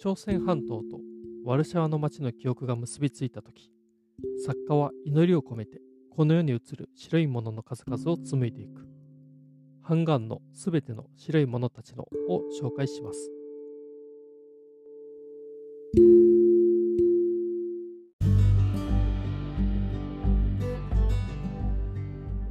朝鮮半島とワルシャワの町の記憶が結びついた時作家は祈りを込めてこの世に映る白いものの数々を紡いでいくハンガンのすべての白いものたちのを紹介します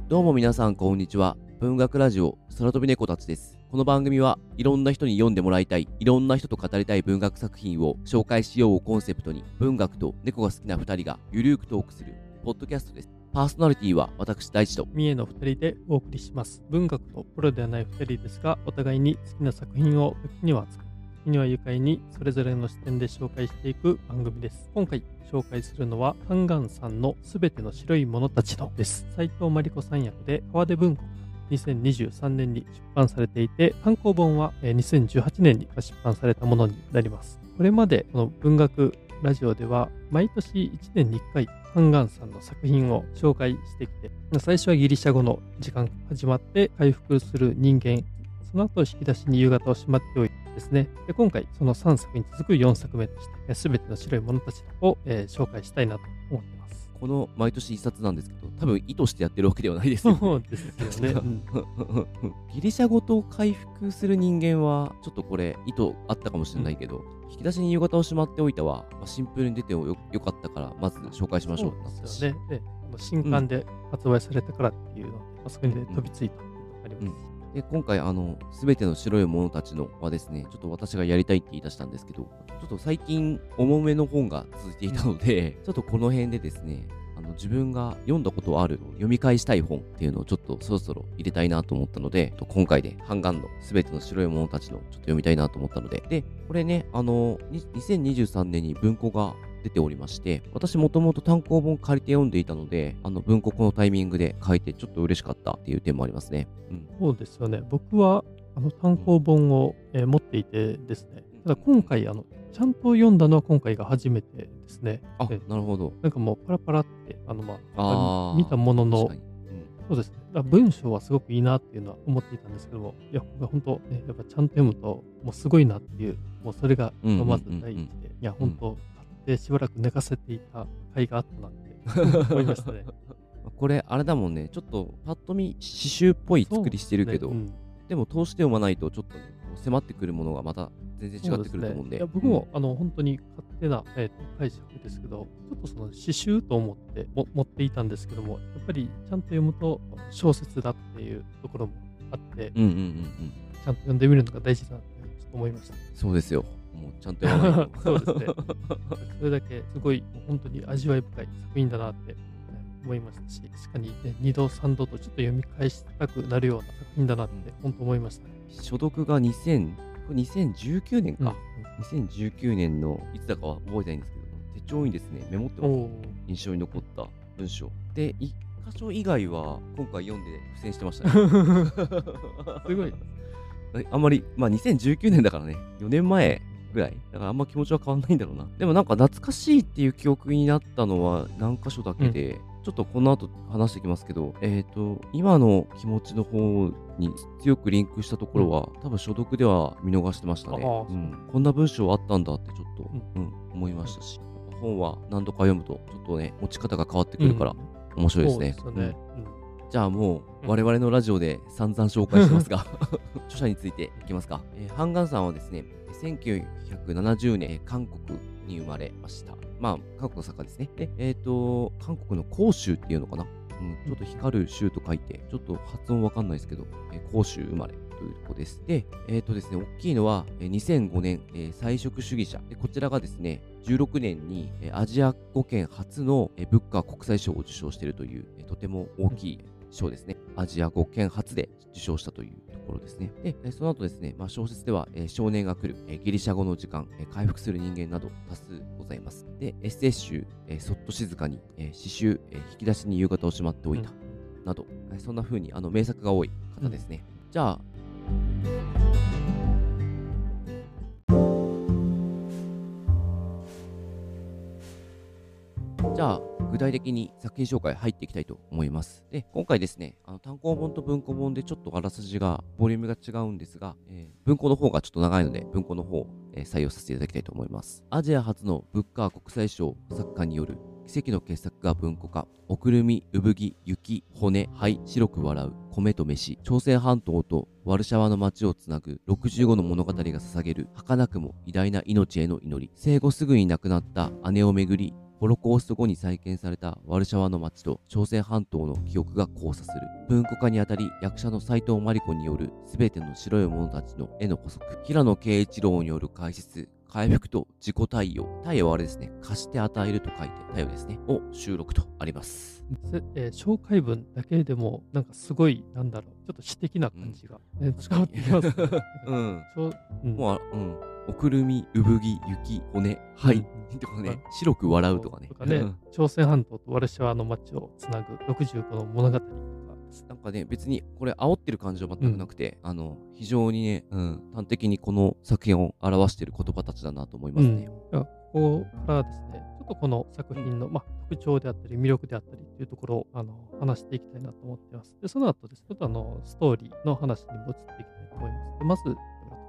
どうも皆さんこんにちは。文学ラジオ空飛び猫たちです。この番組はいろんな人に読んでもらいたい、いろんな人と語りたい文学作品を紹介しようをコンセプトに文学と猫が好きな2人がゆるくトークするポッドキャストです。パーソナリティは私大地と三重の2人でお送りします。文学とプロではない2人ですが、お互いに好きな作品を時には扱う。時には愉快にそれぞれの視点で紹介していく番組です。今回紹介するのは、ハンガンさんのすべての白いものたちのです。斉藤真理子さん役で、川出文庫2023年に出版されていて、単行本は2018年に出版されたものになります。これまでこの文学ラジオでは毎年1年に1回ハンガンさんの作品を紹介してきて最初はギリシャ語の時間始まって回復する人間その後引き出しに夕方をしまっておいてですね。で今回その3作に続く4作目として全ての白い者たちを、えー、紹介したいなと思っています。この毎年一冊なんですけど、多分意図してやってるわけではないですよ、ね。そうですよね。ギリシャ語と回復する人間は、ちょっとこれ意図あったかもしれないけど、うん、引き出しに夕方をしまっておいたは、まあ、シンプルに出てもよよかったから、まず紹介しましょう。そうですよね。で新刊で発売されたからっていうので、うん、あそこに飛びついたっていうのがあります。うんで今回あの全ての白い者たちのはですねちょっと私がやりたいって言い出したんですけどちょっと最近重めの本が続いていたので、ちょっとこの辺でですねあの自分が読んだことある読み返したい本っていうのをちょっとそろそろ入れたいなと思ったので今回でハンガンの全ての白い者たちのちょっと読みたいなと思ったのででこれねあの2023年に文庫が出ておりまして、私もともと単行本借りて読んでいたので、あの文庫このタイミングで書いてちょっと嬉しかったっていう点もありますね。うん、そうですよね。僕はあの単行本を、えー、持っていてですね、ただ今回あの、ちゃんと読んだのは今回が初めてですね。あ、なるほど。なんかもうパラパラって、あのまあ、あ見たものの、そうですね。文章はすごくいいなっていうのは思っていたんですけども、いや、本当、ね、やっぱちゃんと読むと、もうすごいなっていう、もうそれがまず第一で、いや、本当、でしばらく寝かせていた甲斐があったなって思いましたね。これ、あれだもんね、ちょっとパッと見、刺繍っぽい作りしてるけど、でねうん、でも通して読まないと、ちょっと、ね、迫ってくるものがまた全然違ってくると思うんで。でね、いや僕も、うん、あの本当に勝手な、えー、解釈ですけど、ちょっとその刺繍と思っても持っていたんですけども、やっぱりちゃんと読むと小説だっていうところもあって、うんうんうんうん、ちゃんと読んでみるのが大事だなって思いました。そうですよ。もうちゃんと読まないと。そうですね。それだけすごい、本当に味わい深い作品だなって思いましたし、確かに、ね、2度、3度とちょっと読み返したくなるような作品だなって本当思いました、ね。所読が2000、2019年か、うん、2019年のいつだかは覚えてないんですけど、手帳にですね、メモってます。印象に残った文章。で、1箇所以外は今回読んで付箋してましたね。すごい。あんまり、まあ2019年だからね、4年前ぐらい。だからあんま気持ちは変わんないんだろうな。でもなんか懐かしいっていう記憶になったのは何箇所だけで、うん、ちょっとこの後話していきますけど、えっ、ー、と、今の気持ちの方に強くリンクしたところは、多分所読では見逃してましたね。うん、こんな文章あったんだってちょっと、うん、思いましたし、本は何度か読むと、ちょっとね、持ち方が変わってくるから、面白いですね。そうですね。じゃあもう我々のラジオで散々紹介してますが 著者についていきますか。えー、ハンガンさんはですね、1970年、韓国に生まれました。まあ、韓国の作家ですね。で、えっ、ー、と、韓国の広州っていうのかな？うん、ちょっと光る州と書いて、ちょっと発音わかんないですけど、えー、広州生まれというところです。で、えっ、ー、とですね、大きいのは、えー、2005年、えー、菜食主義者で。こちらがですね、16年に、えー、アジア5県初の、えー、ブッカー国際賞を受賞しているという、えー、とても大きい賞ですね。アジア5県初で受賞したというところですね。で、その後ですね、まあ、小説では、えー、少年が来る、えー、ギリシャ語の時間、えー、回復する人間など多数ございます。で、エッセイ集、えー、そっと静かに、えー、詩集、えー、引き出しに夕方をしまっておいた、うん、など、えー、そんな風にあの名作が多い方ですね。うん、じゃあ、具体的に作品紹介入っていきたいと思います。で、今回ですね、あの単行本と文庫本でちょっとあらすじが、ボリュームが違うんですが、えー、文庫の方がちょっと長いので、文庫の方、えー、採用させていただきたいと思います。アジア初のブッカー国際賞作家による奇跡の傑作が文庫化。おくるみ、産着、雪、骨、灰、白く笑う、米と飯。朝鮮半島とワルシャワの街をつなぐ65の物語が捧げる、儚くも偉大な命への祈り。生後すぐに亡くなった姉をめぐり、ホロコースト後に再建されたワルシャワの街と朝鮮半島の記憶が交差する。文庫化にあたり、役者の斎藤真理子による全ての白い者たちの絵の補足。平野慶一郎による解説。回復と自己対応。対応はあれですね。貸して与えると書いて対応ですね。を収録とあります。えー、紹介文だけでも、なんかすごい、なんだろう、ちょっと詩的な感じが、ね、伝わってきます、ね。うん。うん、もう、うん。おくるみ、産着、雪、骨、はい。とかね、白く笑うとかね。とかね、朝鮮半島とワルシャワの街をつなぐ65の物語なんかね、別にこれ煽ってる感じは全くなくて、うん、あの、非常にね、うん、端的にこの作品を表している言葉たちだなと思いますね。うん、ここからですね、ちょっとこの作品の、まあ、特徴であったり、魅力であったりっていうところをあの話していきたいなと思っています。で、その後です、ちょっとあの、ストーリーの話にも移っていきたいと思います。でまず、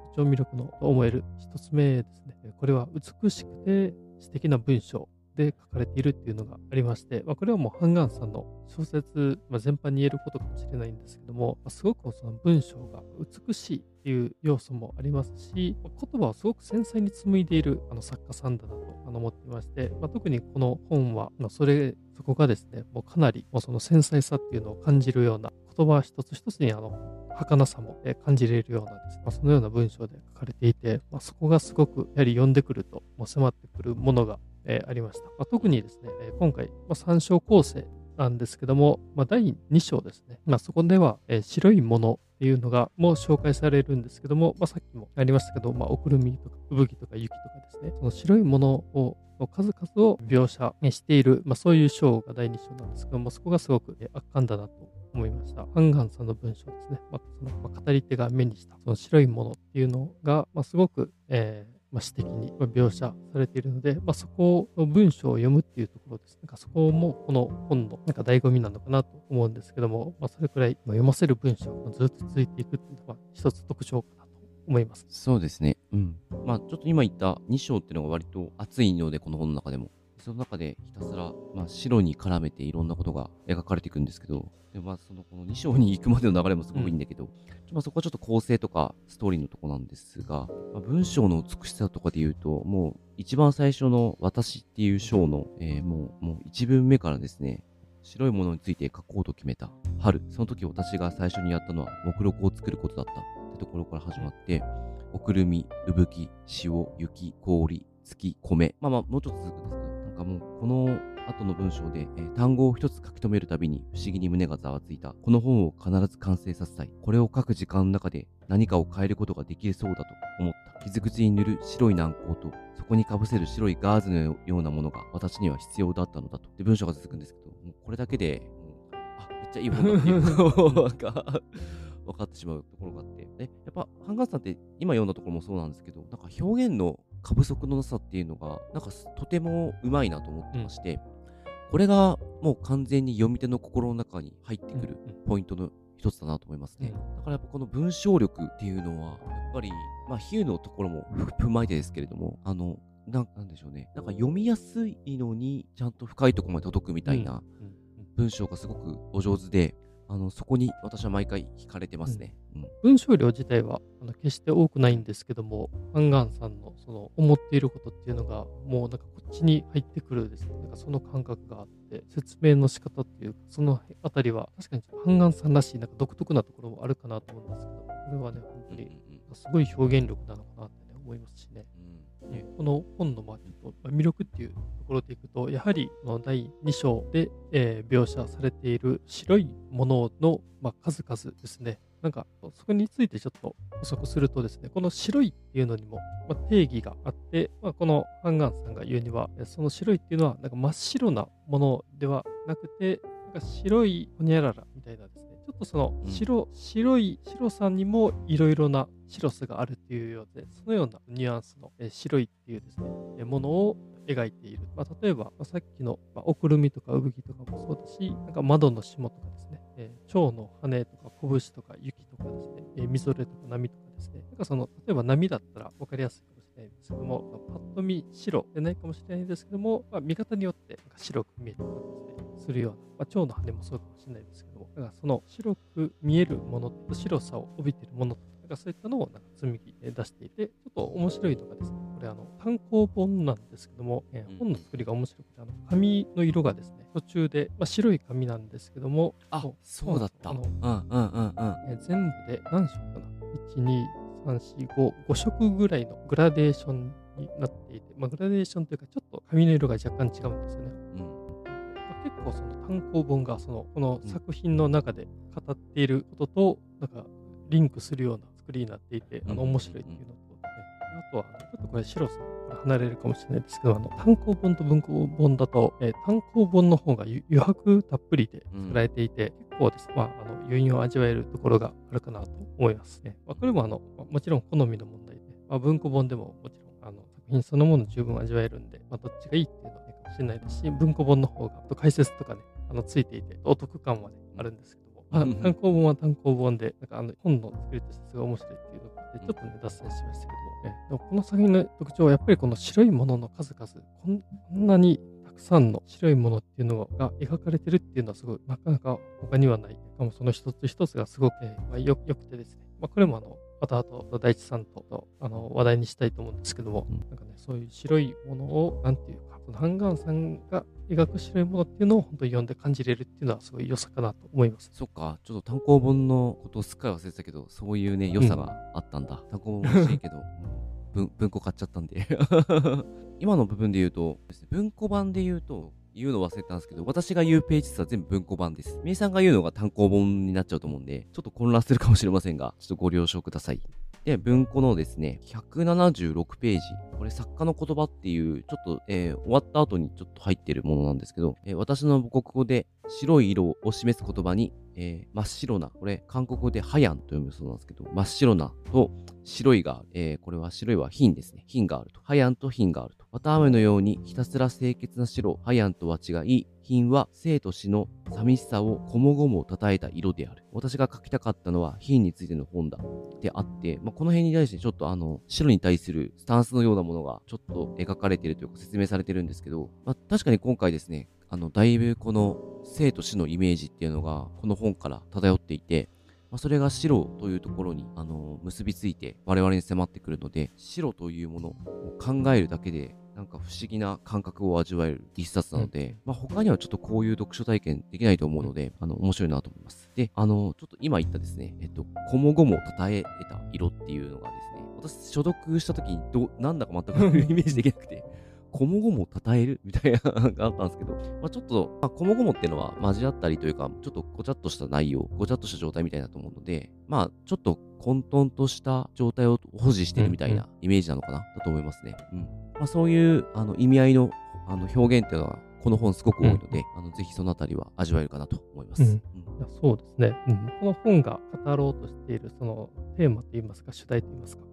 特徴魅力の思える一つ目ですね。これは美しくて素敵な文章で書かれているっていうのがありまして、まあ、これはもうハンガンさんの小説、まあ、全般に言えることかもしれないんですけども、まあ、すごくその文章が美しいっていう要素もありますし、まあ、言葉をすごく繊細に紡いでいるあの作家さんだなと思っていまして、ま、特にこの本は、ま、それそこがですねもうかなりもうその繊細さっていうのを感じるような言葉一つ一つにあの儚さも感じれるようなです、ね、まあ、そのような文章で書かれていて、まあ、そこがすごくやはり読んでくると迫ってくるものが、ありました。まあ、特にですね、今回、まあ、3章構成なんですけども、まあ、第2章ですね、まあ、そこでは、白いものっていうのがもう紹介されるんですけども、まあ、さっきもありましたけど、まあ、おくるみとか、産着とか雪とかですね、その白いものをの数々を描写している、まあ、そういう章が第2章なんですけども、そこがすごく圧巻だなと思いました。ハンガンさんの文章ですね、まあ、そのまあ、語り手が目にしたその白いものっていうのが、まあ、すごく、えーまあ、詩的に描写されているので、まあ、そこの文章を読むっていうところです。なんかそこもこの本のなんか醍醐味なのかなと思うんですけども、まあ、それくらい読ませる文章がずっと続いていくっていうのが一つ特徴かなと思います。そうですね。うん。まあちょっと今言った2章っていうのが割と熱いので、この本の中でも。その中でひたすら、まあ、白に絡めていろんなことが描かれていくんですけど、でまあ、そのこの2章に行くまでの流れもすごくいいんだけど、うん、まあ、そこはちょっと構成とかストーリーのとこなんですが、まあ、文章の美しさとかで言うと、もう一番最初の私っていう章の、えー、もう、もう一文目からですね、白いものについて書こうと決めた春。その時私が最初にやったのは目録を作ることだったってところから始まって、おくるみ、産木、塩、雪、氷、月、米。まあまあ、もうちょっと続くんですけど、かもうこの後の文章で、えー、単語を一つ書き留めるたびに不思議に胸がざわついた。この本を必ず完成させたい。これを書く時間の中で何かを変えることができそうだと思った。傷口に塗る白い軟膏と、そこにかぶせる白いガーゼのようなものが私には必要だったのだと。で、文章が続くんですけど、もうこれだけで、もうあ、めっちゃいい本だっていうのが 分かってしまうところがあって。で、やっぱ、ハンガーさんって今読んだところもそうなんですけど、なんか表現の過不足のなさっていうのが、なんかとてもうまいなと思ってまして、うん、これがもう完全に読み手の心の中に入ってくるポイントの一つだなと思いますね。うん、だからやっぱこの文章力っていうのは、やっぱり、まあ、比喩のところも 踏まえてですけれども、あの、なんなんでしょうね。なんか読みやすいのに、ちゃんと深いところまで届くみたいな文章がすごくお上手で、あのそこに私は毎回惹かれてますね。うん、文章量自体はあの決して多くないんですけども、ハンガンさんのその思っていることっていうのが、もうなんかこっちに入ってくるですね、なんかその感覚があって、説明の仕方っていうか、そのあたりは確かにハンガンさんらしいなんか独特なところもあるかなと思うんですけど、これはね、本当にすごい表現力なのかなって、ね、思いますしね。ね、この本のまあ魅力っていうところでいくと、やはりの第2章で、えー、描写されている白いものの、まあ、数々ですね。なんか、そこについてちょっと補足するとですね、この白いっていうのにも、まあ、定義があって、まあ、このハンガンさんが言うには、その白いっていうのは、なんか真っ白なものではなくて、なんか白いほにゃららみたいなですね、ちょっとその白、うん、白い白さにもいろいろな白さがあるっていうようで、そのようなニュアンスの、え白いっていうですね、ものを描いている。まあ、例えば、まあ、さっきの、まあ、おくるみとか産着とかもそうだし、なんか窓の霜とかですね、えー、蝶の羽とか拳とか雪とかですね、えー、みぞれとか波とかですね、なんかその、例えば波だったら分かりやすいかもしれないんですけども、パッと見白でないかもしれないんですけども、まあ、見方によってなんか白く見えたりですね、するような、まあ、蝶の羽もそうかもしれないですけども、だからその白く見えるものと白さを帯びているものとかそういったのをなんか積み木で出していて、ちょっと面白いのがですね、これあの単行本なんですけども、えー、本の作りが面白くて、あの紙の色がですね、途中で、まあ、白い紙なんですけども、あ、そうだった。あの、うんうんうんうん。えー、全部で何色かな？?1、2、3、4、5、5色ぐらいのグラデーションになっていて、まあ、グラデーションというか、ちょっと紙の色が若干違うんですよね。うん結構その単行本がそのこの作品の中で語っていることとなんかリンクするような作りになっていて、あの面白いっていうのと、ね、あとは、ちょっとこれ、白さん離れるかもしれないですけど、あの単行本と文庫本だと、えー、単行本の方が余白たっぷりで作られていて、うん、結構です、まあ、あの余韻を味わえるところがあるかなと思いますね。まあ、これもあの、もちろん好みの問題で、まあ、文庫本でももちろんあの作品そのもの十分味わえるんで、まあ、どっちがいいっていうのはね、かもしれないですし、文庫本の方が解説とかね、あのついていて、お得感はね、あるんですけど、あ単行本は単行本で、なんかあの本の作りとしてすごい面白いっていうのがあって、ちょっとね、脱線しましたけども、ね、でもこの作品の特徴はやっぱりこの白いものの数々、こんなにたくさんの白いものっていうのが描かれてるっていうのはすごい、なかなか他にはない。しかもその一つ一つがすごく、えーまあ、よよくてですね、まあ、これもあの、また後、大地さんとあの話題にしたいと思うんですけども、うん、なんかね、そういう白いものを、なんていうか、ハンガンさんが描く白いものっていうのを本当に読んで感じれるっていうのはすごい良さかなと思います。そっか、ちょっと単行本のことをすっかり忘れてたけど、そういうね、良さがあったんだ。うん、単行本欲しいけど、文文庫買っちゃったんで 今の部分で言うと、文庫版で言うと、言うの忘れたんですけど、私が言うページ数は全部文庫版です。みえさんが言うのが単行本になっちゃうと思うんで、ちょっと混乱するかもしれませんが、ちょっとご了承ください。で、文庫のですね、176ページ。これ作家の言葉っていう、ちょっと、えー、終わった後にちょっと入ってるものなんですけど、えー、私の母国語で白い色を示す言葉に、えー、真っ白な、これ韓国語でハヤンと読むそうなんですけど、真っ白なと白いがある。えー、これは白いは品ですね。品があると。ハヤンと品があると。綿飴のようにひたすら清潔な白、ハヤンとは違い、品は生と死の寂しさをこもごも称えた色である。私が書きたかったのは品についての本だ。であって、まあ、この辺に対してちょっとあの、白に対するスタンスのようなものがちょっと描かれているというか説明されてるんですけど、まあ、確かに今回ですね、あの、だいぶこの生と死のイメージっていうのがこの本から漂っていて、まあ、それが白というところに、あの結びついて我々に迫ってくるので白というものを考えるだけでなんか不思議な感覚を味わえる一冊なので、うん、まあ、他にはちょっとこういう読書体験できないと思うので、あの、面白いなと思います。で、あの、ちょっと今言ったですね、えっと、こもごも称えた色っていうのがですね、私、所読した時にど、なんだか全く イメージできなくて、こもごも称える？みたいなのがあったんですけど、まあ、ちょっと、まあ、こもごもっていうのは交わったりというか、ちょっとごちゃっとした内容、ごちゃっとした状態みたいだと思うので、まあ、ちょっと混沌とした状態を保持してるみたいなイメージなのかな、だと思いますね。うん。まあ、そういうあの意味合いのあの表現っていうのはこの本すごく多いので、うん、あのぜひそのあたりは味わえるかなと思います。うん、いやそうですね、うん、この本が語ろうとしているそのテーマといいますか主題といいますか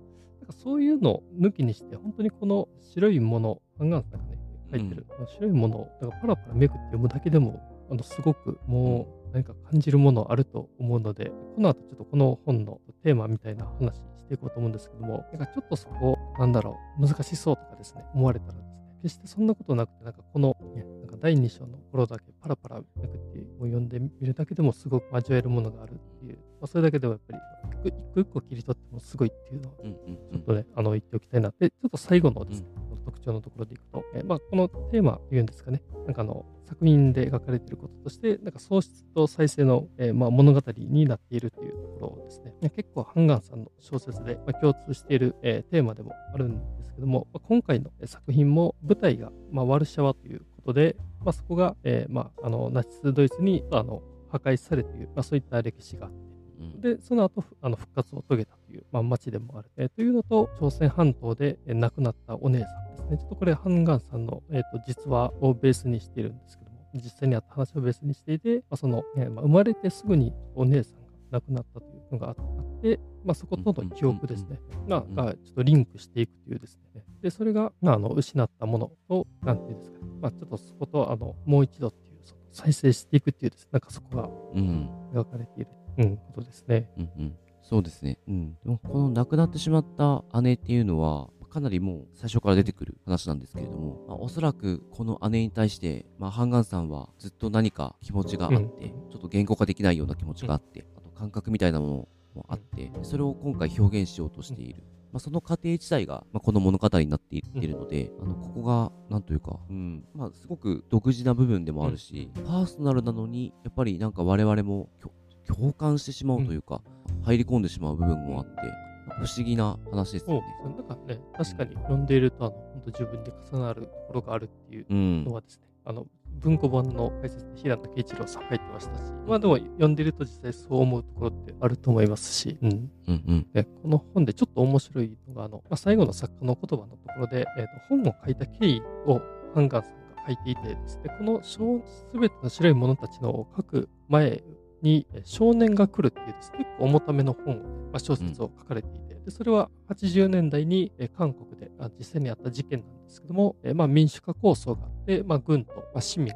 なんかそういうのを抜きにして本当にこの白いものハンガンさんがね書いてる、白いものをだからパラパラめくって読むだけでもあのすごくもう何か感じるものあると思うのでこの後ちょっとこの本のテーマみたいな話していこうと思うんですけどもなんかちょっとそこなんだろう、難しそうとかですね、思われたらですね、決してそんなことなくて、なんかこの、ね、なんか第2章の頃だけパラパラめくってを読んでみるだけでもすごく味わえるものがあるっていう、まあ、それだけでもやっぱり一個一個切り取ってもすごいっていうのを、ちょっとね、あの言っておきたいなって、ちょっと最後のです。ね、うん、特徴のところでいくと、えー、まあ、このテーマ言うんですかね、なんかあの、作品で描かれていることとして、なんか喪失と再生の、えー、まあ、物語になっているというところですね。結構、ハンガンさんの小説で、まあ、共通している、えー、テーマでもあるんですけども、まあ、今回の作品も舞台が、まあ、ワルシャワということで、まあ、そこが、えーまあ、あのナチスドイツにあの破壊されている、まあ、そういった歴史があって、で、その後、あの復活を遂げたという、まあ、町でもある、えー、というのと、朝鮮半島で、えー、亡くなったお姉さんですね。ちょっとこれ、ハンガンさんの、えーと、実話をベースにしているんですけども、実際にあった話をベースにしていて、まあ、その、えーまあ、生まれてすぐにお姉さんが亡くなったというのがあって、まあ、そことの記憶ですね、が、がちょっとリンクしていくというですね。で、それが、まあ、あの失ったものを、なんていうんですかね、まあ、ちょっとそことあのもう一度っていう、その再生していくっていうですね、なんかそこがうん。描かれている、うん、ことですね。うんうん。そうですね。うん。でもこの亡くなってしまった姉っていうのは、かなりもう最初から出てくる話なんですけれども、まあ、おそらくこの姉に対して、まあ、ハンガンさんはずっと何か気持ちがあって、うんちょっと言語化できないような気持ちがあって、あと感覚みたいなものもあって、それを今回表現しようとしている。まあ、その過程自体が、まあ、この物語になっていっているので、あのここがなんというか、うんまあ、すごく独自な部分でもあるし、パーソナルなのにやっぱりなんか我々も共感してしまうというか、入り込んでしまう部分もあって不思議な話ですそうよね。なんかね、確かに読んでいると、あの、本当自分で重なるところがあるっていううんのはですね、あの、文庫本の解説で平野啓一郎さん書いてましたし、まあでも読んでいると実際そう思うところってあると思いますし、うん。うんうんでこの本でちょっと面白いのが、あの、まあ、最後の作家の言葉のところで、えーと本を書いた経緯をハンガンさんが書いていてですね、このすべての白い者たちのを書く前に、えー少年が来るっていうですね、結構重ための本をね、まあ、小説を書かれていて、でそれは80年代に、えー韓国であ実際にあった事件なんですけども、えーまあ、民主化構想があって、まあ、軍と、まあ、市民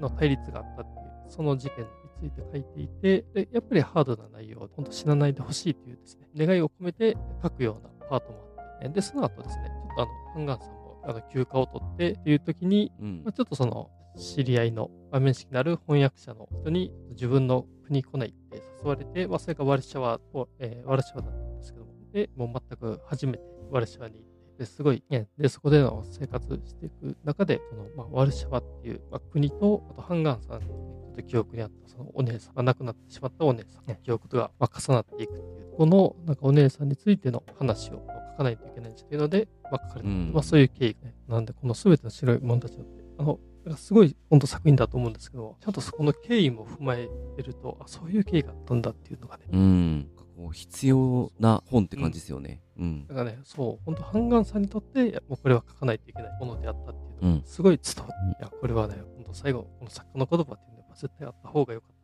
の対立があったっていう、その事件について書いていて、でやっぱりハードな内容、本当死なないでほしいというですね、願いを込めて書くようなパートもあって、で、その後ですね、ちょっとあの、ハンガンさんもあの休暇を取ってっていう時に、うん。まあ、ちょっとその、知り合いの、まあ、面識のある翻訳者の人に自分の国来ないって誘われて、まあ、それがワルシャワを、えーワルシャワだったんですけども、で、もう全く初めてワルシャワに行って、ですごい、ね、で、そこでの生活していく中で、その、まあ、ワルシャワっていう、まあ、国と、あとハンガンさんの、ね、ちょっと記憶にあった、そのお姉さん、まあ、亡くなってしまったお姉さんの記憶とが、まあ、重なっていくっていう、この、なんかお姉さんについての話を書かないといけないっていうので、まあ、書かれて、うんまあ、そういう経緯がね、なんで、このすべての白い者たちの、あの、すごい本当作品だと思うんですけど、ちゃんとそこの経緯も踏まえてると、あ、そういう経緯があったんだっていうのがね、うん。こう必要な本って感じですよね。うん。だからね、そう、本当ハンガンさんにとって、もうこれは書かないといけないものであったっていうのが、うん。すごい伝わって、いや、これはね、本当最後、この作家の言葉っていうのは絶対あった方が良かった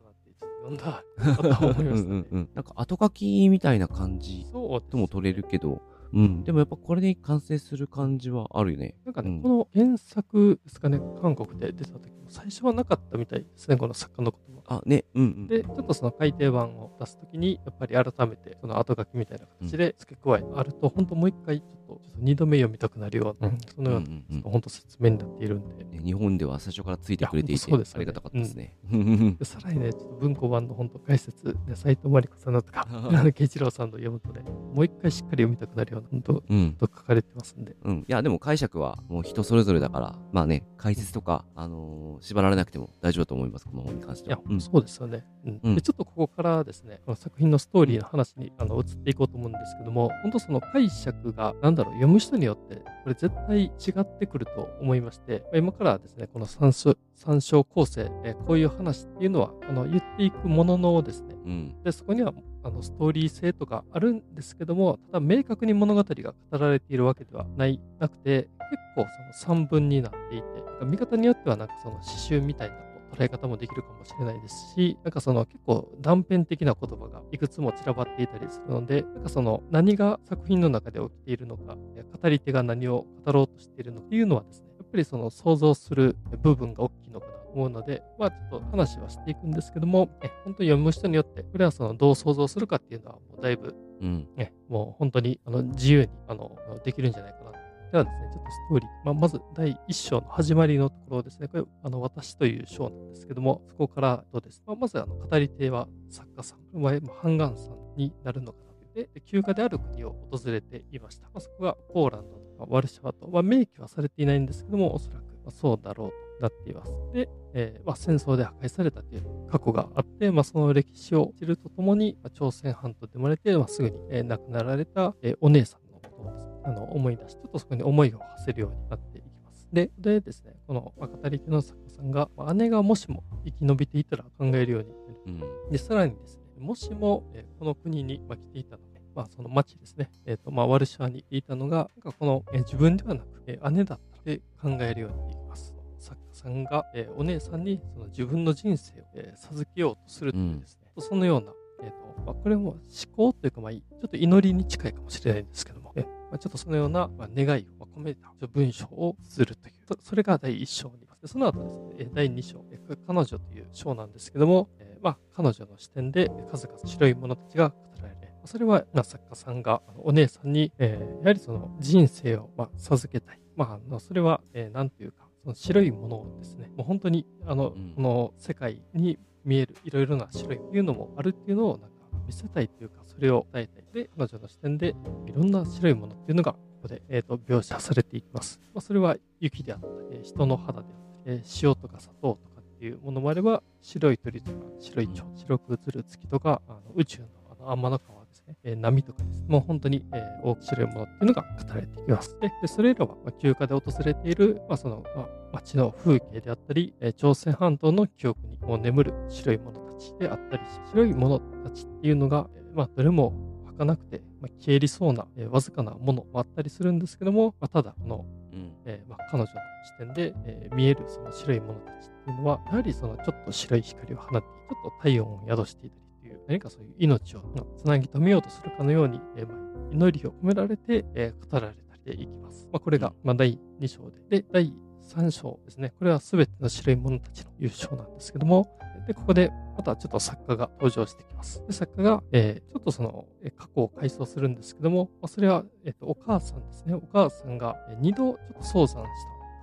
読んだ、あった思いましたね。うんうんうん。なんか後書きみたいな感じとも取れるけど、うん、でもやっぱこれに完成する感じはあるよね。なんかね、うんこの原作ですかね、韓国で出た時も最初はなかったみたいですね、この作家の言葉。あ、ね、うんうん。で、ちょっとその改訂版を出すときに、やっぱり改めて、その後書きみたいな形で付け加えてあると、本当もう一回、ちょっと、ちょっと二度目読みたくなるような、そのような、うんうんうん。本当説明になっているんで、ね日本では最初からついてくれていていやそうですよね。ありがたかったですね。でさらにね、ちょっと文庫版の本当解説で、斎藤真理子さんのとか、慶一郎さんの読むとね、もう一回しっかり読みたくなるような、本当、うん、と書かれてますんで、うん。いや、でも解釈はもう人それぞれだから、まあね、解説とか、あのー縛られなくても大丈夫だと思います、この本に関しては。、うんそうですよね、うんうんで。ちょっとここからですね、この作品のストーリーの話にあの移っていこうと思うんですけども、本当その解釈が、なんだろう、読む人によって、これ絶対違ってくると思いまして、まあ今からですね、この参照参照構成、えーこういう話っていうのは、あの言っていくもののですね、うん。でそこにはあのストーリー性とかあるんですけども、ただ明確に物語が語られているわけではないなくて、結構その三分になっていて、見方によってはなんかその詩集みたいな捉え方もできるかもしれないですし、なんかその結構断片的な言葉がいくつも散らばっていたりするので、なんかその何が作品の中で起きているのか、語り手が何を語ろうとしているのかっていうのはですね、やっぱりその想像する部分が大きいのかな思うので、まあちょっと話はしていくんですけども、え本当に読む人によって、これはそのどう想像するかっていうのはもうだいぶ、うん。ね、もう本当にあの自由にあのできるんじゃないかなと。ではですね、ちょっとストーリー、まあ、まず第1章の始まりのところですね、これ、あの私という章なんですけども、そこからとですね、まあ、まずあの語り手は作家さん、まあ、ハンガンさんになるのかなという。で、休暇である国を訪れていました。まあ、そこがポーランドとかワルシャワと、まあ、明記はされていないんですけども、おそらく、まあ、そうだろうとなっています。で、えーまあ、戦争で破壊されたという過去があって、まあ、その歴史を知るとともに、まあ、朝鮮半島で生まれて、まあ、すぐに、えー亡くなられた、えーお姉さんのことをですねあの思い出し、ちょっとそこに思いを馳せるようになっていきます。で、でですね、この、まあ、語り手の作家さんが、まあ姉がもしも生き延びていたら考えるようになる。うん。で、さらにですね、もしも、えーこの国に、まあ、来ていたので、まあ、その町ですね、えっ、と、まあ、ワルシャワにいたのが、なんかこの、えー自分ではなく、えー姉だったって考えるようになります。さんが、えーお姉さんにその自分の人生を、えー授けようとするというですね、そのような、えーとまあ、これも思考というか、まあ、いちょっと祈りに近いかもしれないんですけども、えーまあ、ちょっとそのような、まあ、願いをまあ込めた文章をするという、それが第1章にその後ですね、第2章、彼女という章なんですけども、まあ、彼女の視点で数々白い者たちが語られそれは、まあ、作家さんがお姉さんに、えー、やはりその人生を、まあ、授けたい。まあ、それは、えー、なんていうか、その白いものをですね、もう本当に、あの、うん、この世界に見えるいろいろな白いっていうのもあるっていうのを、なんか見せたいというか、それを伝えたい。で、彼女の視点で、いろんな白いものっていうのが、ここで、えーと、描写されていきます。まあ、それは雪であったり、人の肌であったり、えー、塩とか砂糖とかっていうものもあれば、白い鳥とか白い蝶、白く映る月とか、あの宇宙のあの天の川ですね、えー、波とかです。ね、もう本当に、えー、大き白いものっていうのが語られていきます。で、でそれらは、まあ、休暇で訪れている、まあ、その、まあ、街の風景であったり、えー、朝鮮半島の記憶にもう眠る白いものたちであったりし、白いものたちっていうのが、えー、まあ、どれも儚くて、まあ、消え入りそうな、えー、わずかなものもあったりするんですけども、まあ、ただ、この、うん。えーまあ、彼女の視点で、えー、見えるその白いものたちっていうのは、やはりそのちょっと白い光を放って、ちょっと体温を宿していたりという、何かそういう命をつなぎ止めようとするかのように、えーまあ、祈りを込められて、えー、語られたりでいきます。まあ、これが、まあ、第2章で。で、第3章ですね。これは全ての白い者たちの優勝なんですけども、で、ここでまたちょっと作家が登場してきます。で、作家が、えー、ちょっとその、え過去を回想するんですけども、まあ、それは、えっ、ー、と、お母さんですね。お母さんが2度ちょっと早産し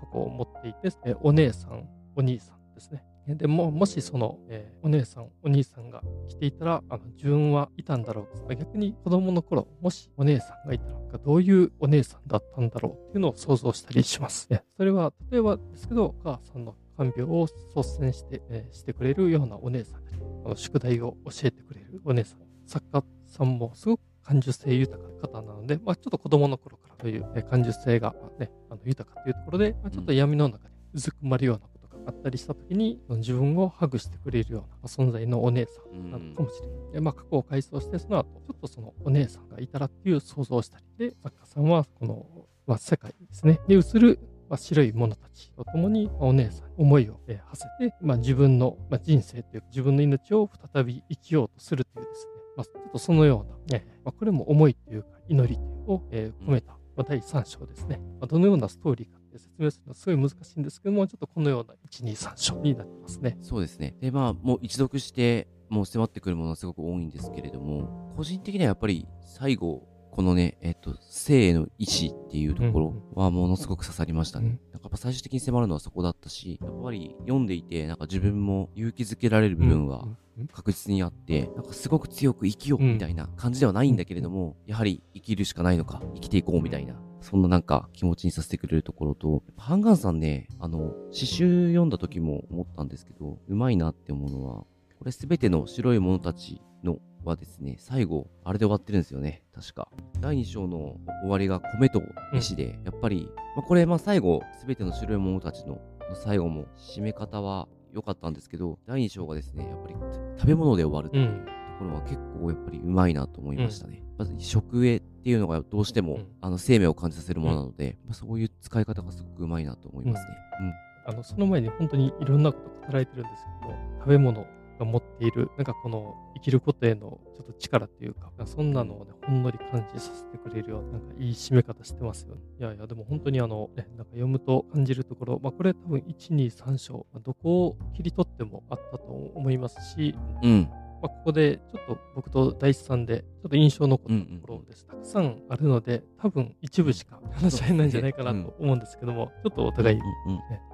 た過去を持っていて、えー、お姉さん、お兄さんですね。でも、もしその、えー、お姉さん、お兄さんが来ていたら、あの、自分はいたんだろう。逆に子供の頃、もしお姉さんがいたら、どういうお姉さんだったんだろうっていうのを想像したりします。それは、例えばですけど、お母さんの看病を率先して、えー、してくれるようなお姉さんあの宿題を教えてくれるお姉さん。作家さんもすごく感受性豊かな方なので、まあ、ちょっと子供の頃からという、え感受性が、ね、あの豊かというところで、まあ、ちょっと闇の中でうずくまるようなあったりした時に、自分をハグしてくれるような存在のお姉さんなのかもしれない。でまあ、過去を回想して、その後、ちょっとそのお姉さんがいたらっていう想像をしたりで、作家さんはこの、まあ、世界ですね、で映るまあ、白い者たちと共に、お姉さんに思いを、えー、馳せて、まあ、自分の、まあ、人生というか自分の命を再び生きようとするというですね、まあ、ちょっとそのような、えーまあ、これも思いというか祈りを、えー、込めた、まあ、第3章ですね、まあ。どのようなストーリーかって説明するのはすごい難しいんですけども、ちょっとこのような1、2、3章になってますね。そうですね。で、まあ、もう一読して、もう迫ってくるものはすごく多いんですけれども、個人的にはやっぱり最後、このね、えっと、生の意志っていうところはものすごく刺さりましたね。うん、なんかやっぱ最終的に迫るのはそこだったし、やっぱり読んでいて、なんか自分も勇気づけられる部分は確実にあって、なんかすごく強く生きようみたいな感じではないんだけれども、やはり生きるしかないのか、生きていこうみたいな、そんななんか気持ちにさせてくれるところと、ハンガンさんね、あの、詩集読んだ時も思ったんですけど、うまいなって思うのは、これすべての白い者たちのはですね、最後、あれで終わってるんですよね。確か。第2章の終わりが米と飯で、うん、やっぱり、まあ、これ、まあ最後、すべての白い者たちの最後も締め方は良かったんですけど、第2章がですね、やっぱり食べ物で終わるっていうところは結構やっぱりうまいなと思いましたね。うん、まず食絵っていうのがどうしても、うん、あの生命を感じさせるものなので、まあ、そういう使い方がすごくうまいなと思いますね。うん、あのその前に本当にいろんなこと語られてるんですけど食べ物が持っている、なんかこの生きることへのちょっと力っていうか、そんなのをね、ほんのり感じさせてくれるような、なんかいい締め方してますよね。いやいや、でも本当にあの、ね、なんか読むと感じるところ、まあこれ多分1、2、3章、まあ、どこを切り取ってもあったと思いますし、うん。まあ、ここでちょっと僕と大地さんでちょっと印象残ったところです。たくさんあるので、多分一部しか話し合えないんじゃないかなと思うんですけども、ちょっとお互い、ね、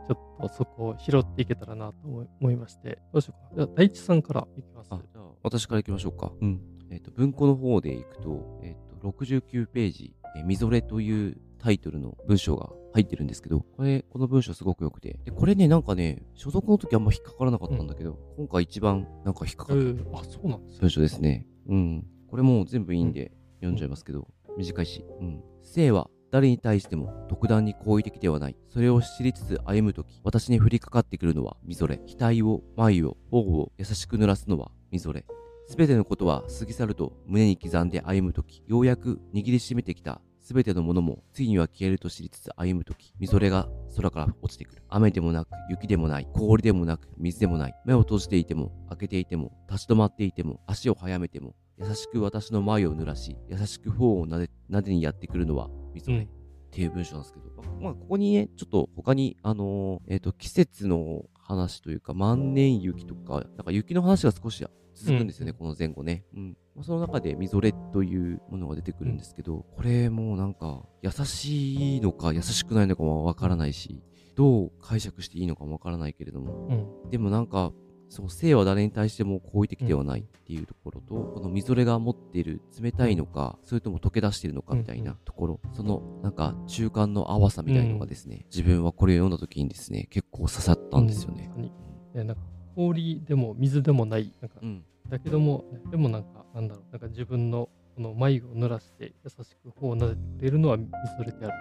ちょっとそこを拾っていけたらなと思いまして、どうしようかな。じゃあ、大地さんからいきます。じゃあ、私からいきましょうか。うん。えっ、ー、と、文庫の方でいくと、えっ、ー、と、69ページ、えみぞれというタイトルの文章が入ってるんですけど、これ、この文章すごく良くて。で、これね、なんかね、所属の時あんま引っかからなかったんだけど、うん、今回一番なんか引っかかった。あ、そうなんです文章ですね。うん。これもう全部いいんで読んじゃいますけど、短いし。うん。生は誰に対しても特段に好意的ではない。それを知りつつ歩むとき、私に降りかかってくるのはみぞれ。額を、眉を、頬を優しく濡らすのはみぞれ。すべてのことは過ぎ去ると胸に刻んで歩むとき、ようやく握りしめてきたすべてのものも、ついには消えると知りつつ歩むとき、みぞれが空から落ちてくる。雨でもなく、雪でもない、氷でもなく、水でもない。目を閉じていても、開けていても、立ち止まっていても、足を速めても、優しく私の前を濡らし、優しく頬をなでなでにやってくるのはみぞれ。うんっていう文章なんですけど、まあ、ここにね、ちょっと他に、あのー、えっ、と、季節の話というか、万年雪とか、なんか雪の話が少し続くんですよね、うんこの前後ね。うん。まあその中で、みぞれというものが出てくるんですけど、これもうなんか、優しいのか優しくないのかもわからないし、どう解釈していいのかもわからないけれども、うん。でもなんか、そう、性は誰に対しても好意的ではないっていうところと、このみぞれが持っている冷たいのか、それとも溶け出しているのかみたいなところ、そのなんか中間の淡さみたいのがですね、自分はこれを読んだ時にですね、結構刺さったんですよね。うん。でなんか氷でも水でもない、なんかうん。だけども、でもなんか、なんだろう、なんか自分のこの眉を濡らして優しく頬を撫でてくれるのはみぞれである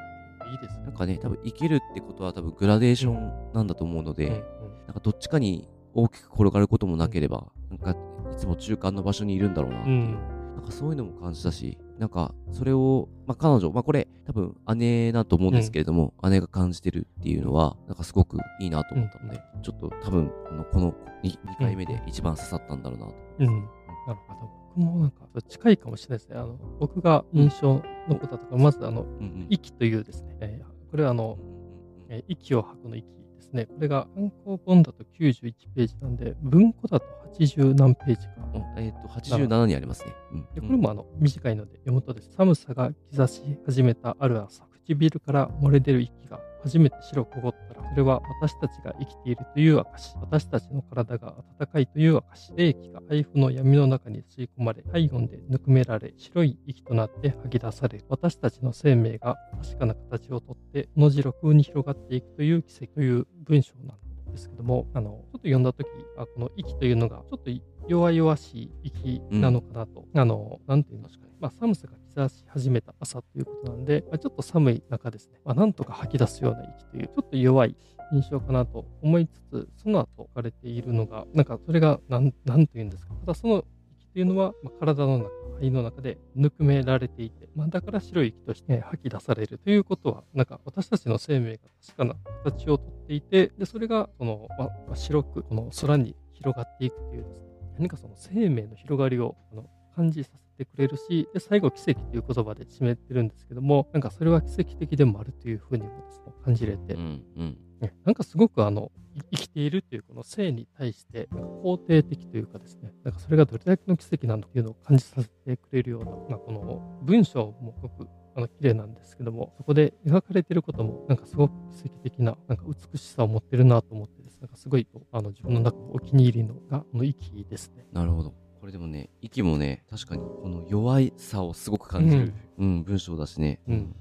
いう。いいですね。なんかね、多分生きるってことは多分グラデーションなんだと思うので、うんなんかどっちかに大きく転がることもなければ、なんかいつも中間の場所にいるんだろうなっていう。うん。なんかそういうのも感じたし、なんかそれを、まあ、彼女、まあ、これ多分姉だと思うんですけれども、姉が感じてるっていうのは、なんかすごくいいなと思ったので、ちょっと多分あのこの 2, 2回目で一番刺さったんだろうなと。うん。なるほど。僕もなんか近いかもしれないですね。あの僕が印象残ったところ、まずあの、うんうん息というですね、えーこれはあのう、んうんえー息を吐くの息ですね。これが単行本だと91ページなんで、文庫だと80何ページか。うんえっ、と、87にありますね。うんでこれもあの短いので読むとです。寒さが兆し始めたある朝、唇から漏れ出る息が初めて白く凍ったら、それは私たちが生きているという証。私たちの体が温かいという証。霊気が配布の闇の中に吸い込まれ、体温でぬくめられ、白い息となって吐き出され。私たちの生命が確かな形をとって、の字路空に広がっていくという奇跡という文章なんですけども、あの、ちょっと読んだとき、あこの息というのが、ちょっと弱々しい息なのかなと、あの、なんていうんですかね、まあ、寒さが兆し始めた朝ということなんで、まあ、ちょっと寒い中ですね、まあ、なんとか吐き出すような息という、ちょっと弱い印象かなと思いつつ、その後書かれているのが、なんかそれがなん、なんというんですか、ただその息というのは、まあ、体の中、肺の中でぬくめられていて、まあ、だから白い息として吐き出されるということは、なんか私たちの生命が確かな形をとっていて、でそれがその、まあ白くこの空に広がっていくというですね、何かその生命の広がりをあの感じさせてくれるし、で最後奇跡という言葉で締めてるんですけども、なんかそれは奇跡的でもあるというふうにもですね、感じれて、うんうん。ねなんかすごくあのい生きているというこの生に対して肯定的というかですね、なんかそれがどれだけの奇跡なのかというのを感じさせてくれるような、まあ、この文章もすごくあの綺麗なんですけども、そこで描かれていることもなんかすごく奇跡的ななんか美しさを持ってるなと思ってです、なんかすごいあの自分の中のお気に入りのがこの息ですね。なるほど。これでもね、息もね、確かにこの弱いさをすごく感じる、うん文章だしね。うん。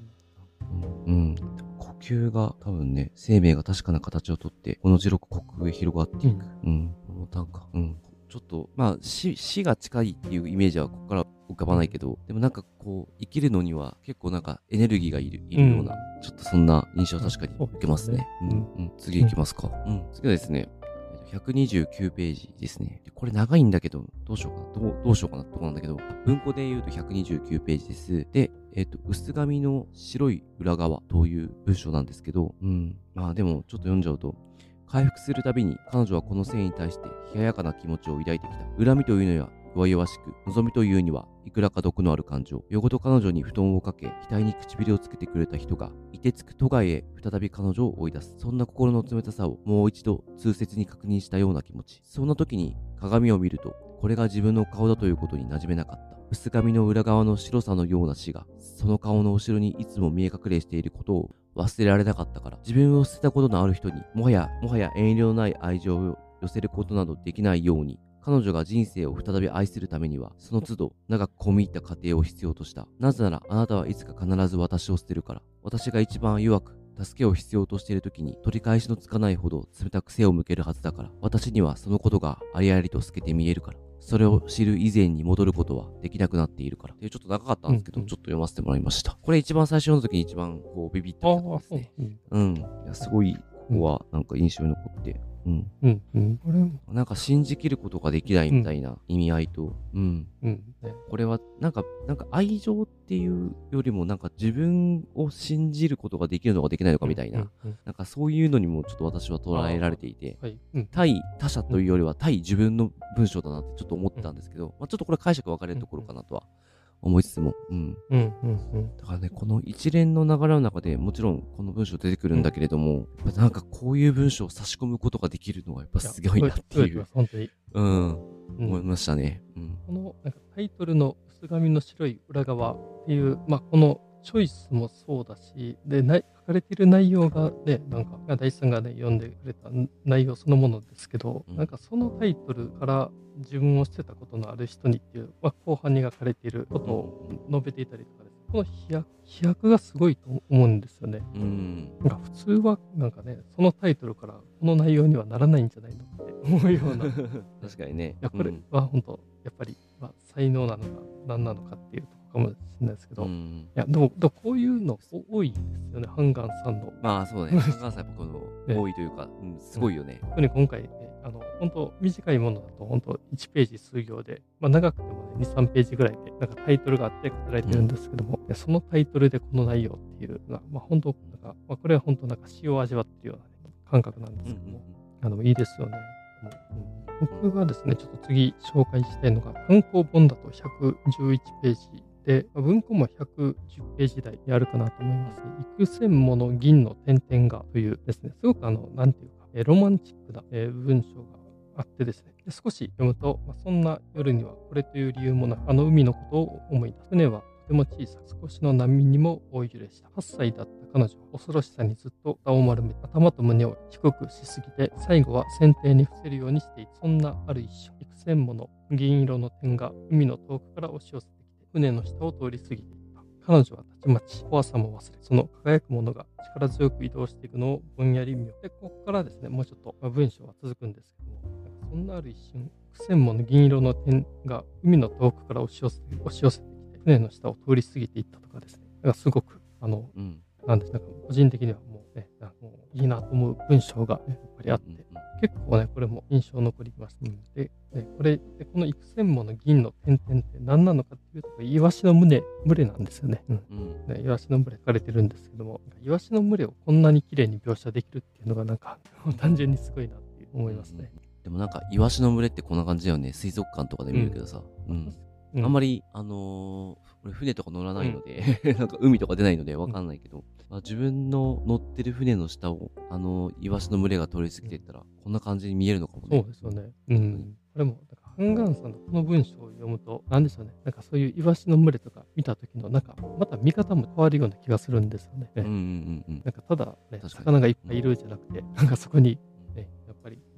うん。うん呼吸が多分ね、生命が確かな形をとって、この字録虚空へ広がっていく。うん。この短歌。うん。ちょっと、まあ死、死が近いっていうイメージはここから浮かばないけど、でもなんかこう、生きるのには結構なんかエネルギーがいる、いるような、ちょっとそんな印象は確かに受けますね。そううんうん。次行きますか。うん。次はですね、129ページですね。これ長いんだけど、どうしようかな。どうどうしようかなってとこなんだけど、文庫で言うと129ページです。で、えっ、と、薄紙の白い裏側という文章なんですけど、うん。まあでも、ちょっと読んじゃうと、回復するたびに彼女はこの性に対して冷ややかな気持ちを抱いてきた。恨みというのは弱々しく、望みというにはいくらか毒のある感情。夜ごと彼女に布団をかけ、額に唇をつけてくれた人が、凍てつく都外へ再び彼女を追い出す。そんな心の冷たさをもう一度痛切に確認したような気持ち。そんな時に鏡を見ると、これが自分の顔だということに馴染めなかった。薄紙の裏側の白さのような死が、その顔の後ろにいつも見え隠れしていることを忘れられなかったから、自分を捨てたことのある人に、もはや、もはや遠慮のない愛情を寄せることなどできないように、彼女が人生を再び愛するためには、その都度、長く込み入った過程を必要とした。なぜなら、あなたはいつか必ず私を捨てるから。私が一番弱く、助けを必要としている時に取り返しのつかないほど冷たく背を向けるはずだから。私にはそのことがありありと透けて見えるから。それを知る以前に戻ることはできなくなっているから。っていうちょっと長かったんですけど、うんうんちょっと読ませてもらいました。これ一番最初の時に一番こうビビッときたとこですね。うん。うん。いやすごいここはなんか印象に残ってうんうん。うん。これも、なんか信じきることができないみたいな意味合いと、うん、うん。ね。これはなんか、なんか愛情っていうよりもなんか自分を信じることができるのかできないのかみたいな、うん。うんなんかそういうのにもちょっと私は捉えられていて、はい。うん。対他者というよりは対自分の文章だなってちょっと思ってたんですけど、まあ、ちょっとこれ解釈分かれるところかなとは思いつつも、うん。うんうんうん。だからね、この一連の流れの中でもちろんこの文章出てくるんだけれども、やっぱなんかこういう文章を差し込むことができるのはやっぱすごいなっていうい本当に。うん、うん思いましたね。うん。このなんかタイトルの薄紙の白い裏側っていう、まあ、このチョイスもそうだし、で、ない書かれている内容がね、なんか、大地さんがね、読んでくれた内容そのものですけど、うんなんかそのタイトルから自分を捨てたことのある人にっていう、まあ、後半に書かれていることを述べていたりとかですね、この飛躍飛躍がすごいと思うんですよね。うん。なんか普通はなんかね、そのタイトルからこの内容にはならないんじゃないのって思うような。い確かにね。や、これうんは本当、やっぱり、まあ、才能なのか何なのかっていうところかもしれないですけど、いうんや、でも、こういうの多いですよね、ハンガンさんの。まあそうね。関西やっぱこねの多いというか、うん、すごいよね。特に今回、ね、あの、本当短いものだと、本当1ページ数行で、まあ長くてもね、2、3ページぐらいで、なんかタイトルがあって語られてるんですけども、いやそのタイトルでこの内容っていうのが、まあ本当、なんか、まあこれは本当なんか詩を味わってるような、ね、感覚なんでうんすけども、あの、いいですよね。うん僕がですね、ちょっと次紹介したいのが、単行本だと111ページで、まあ文庫も110ページ台であるかなと思います。幾千もの銀の点々がというですね、すごくあの、なんていうか、ロマンチックな、文章があってですね、で少し読むと、まあ、そんな夜にはこれという理由もなく、あの海のことを思い出す。船はとても小さく、少しの波にも大揺れした。8歳だった彼女は恐ろしさにずっと顔を丸めて、頭と胸を低くしすぎて、最後は船底に伏せるようにしていた。そんなある一瞬、幾千もの銀色の点が海の遠くから押し寄せて、船の下を通り過ぎていった。彼女はたちまち怖さも忘れ、その輝くものが力強く移動していくのをぼんやり見よう。で、ここからですね、もうちょっと、まあ文章は続くんですけども、そんなある一瞬、幾千もの銀色の点が海の遠くから押し寄せて押し寄せてきて、船の下を通り過ぎていったとかですね、なんかすごく、あの、うん。なんですなんか個人的にはもうね、なんかもういいなと思う文章が、ね、やっぱりあって、結構ね、これも印象残ります。うん、で、ね、これ、でこの幾千もの銀の点々って何なのかっていうと、イワシの群れ、群れなんですよね。うん。うん。ね、イワシの群れ書かれてるんですけども、イワシの群れをこんなに綺麗に描写できるっていうのがなんか、単純にすごいなって思いますね。でもなんか、イワシの群れってこんな感じだよね。水族館とかで見るけどさ。うん。うんあんまり、あのー俺船とか乗らないので、なんか海とか出ないのでわかんないけど、まあ、自分の乗ってる船の下を、あのイワシの群れが通り過ぎていったら、こんな感じに見えるのかもね。そうですよね。うん。これも、なんかハンガンさんのこの文章を読むと、なんでしょうね。なんかそういうイワシの群れとか見た時の、なんかまた見方も変わるような気がするんですよね。うんうんうんうん。なんかただ、ね、魚がいっぱいいるじゃなくて、なんかそこに、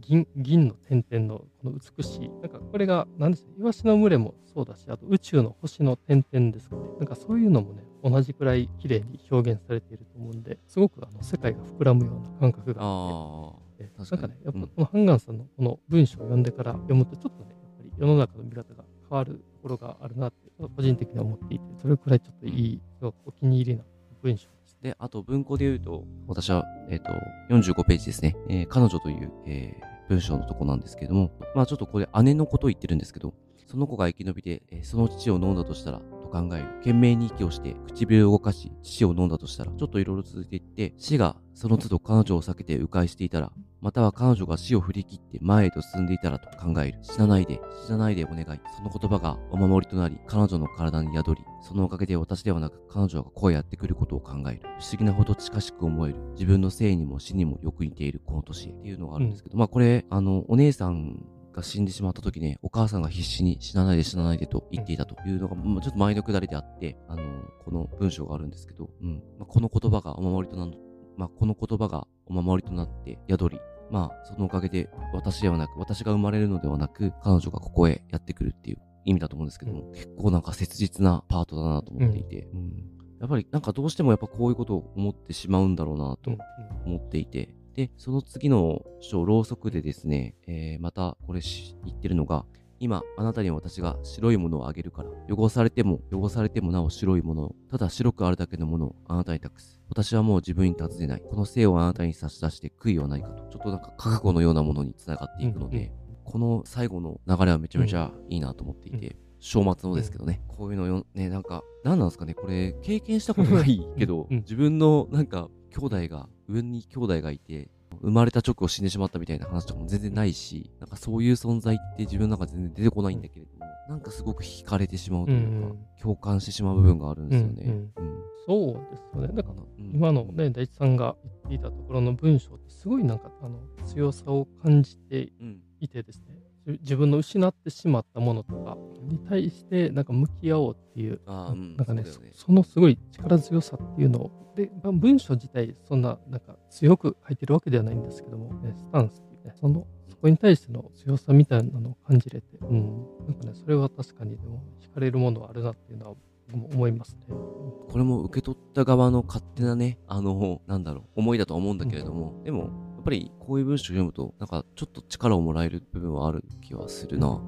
銀銀の点々のこの美しい、なんかこれが、なんですイワシの群れもそうだし、あと宇宙の星の点々ですかね。なんかそういうのもね、同じくらい綺麗に表現されていると思うんで、すごくあの世界が膨らむような感覚があっあて、確かになんかね、やっぱうんこのハンガンさんのこの文章を読んでから読むと、ちょっとね、やっぱり世の中の見方が変わるところがあるなって、個人的には思っていて、それくらいちょっといい、すごくお気に入りな文章であと文庫で言うと、私は、えっ、と、45ページですね。えー彼女という、えー文章のとこなんですけども、まあちょっとこれ姉のことを言ってるんですけど、その子が生き延びて、その父を飲んだとしたら、考える。懸命に息をして、唇を動かし、父を飲んだとしたら、ちょっといろいろ続いていって、死がその都度彼女を避けて迂回していたら、または彼女が死を振り切って前へと進んでいたらと考える。死なないで、死なないでお願い。その言葉がお守りとなり、彼女の体に宿り、そのおかげで私ではなく彼女がこうやってくることを考える。不思議なほど近しく思える。自分の生にも死にもよく似ているこの年へ。っていうのがあるんですけど、まあこれ、あの、お姉さんが死んでしまった時ね、お母さんが必死に死なないで死なないでと言っていたというのが、まあちょっと前のくだりであって、あの、この文章があるんですけど、うん。まあ、この言葉がお守りとなる、まあこの言葉がお守りとなって宿り、まあ、そのおかげで私ではなく、私が生まれるのではなく、彼女がここへやってくるっていう意味だと思うんですけども、結構なんか切実なパートだなと思っていて、うん。やっぱりなんかどうしてもやっぱこういうことを思ってしまうんだろうなとうん。思っていて、で、その次の章、ろうそくでですね、えーまたこれし言ってるのが、今、あなたに私が白いものをあげるから、汚されても、汚されてもなお白いものを、ただ白くあるだけのものをあなたに託す。私はもう自分に尋ねない。この生をあなたに差し出して悔いはないかと。ちょっとなんか覚悟のようなものにつながっていくので、この最後の流れはめちゃめちゃいいなと思っていて、章末のですけどね、こういうのよ、ね、なんか、何なんですかね、これ、経験したことないけど、うん自分のなんか、兄弟が、上に兄弟がいて、生まれた直後死んでしまったみたいな話とかも全然ないし、なんかそういう存在って自分の中で全然出てこないんだけれども、なんかすごく惹かれてしまうというか、うん共感してしまう部分があるんですよね。うんうん。そうですよね。だからうん。今のね、大地さんが言っていたところの文章ってすごいなんかあの強さを感じてうん。いてですね、じ自分の失ってしまったものとかに対してなんか向き合おうっていう、うんなんかねねそそのすごい力強さっていうのを、で、まあ文章自体そんななんか強く書いてるわけではないんですけども、ね、スタンスっていうね、そのそこに対しての強さみたいなのを感じれて、うん、なんかね、それは確かにでも惹かれるものはあるなっていうのは思いますね。これも受け取った側の勝手なね、あの、なんだろう、思いだとは思うんだけれども、でも、やっぱりこういう文章を読むと、なんかちょっと力をもらえる部分はある気はするな。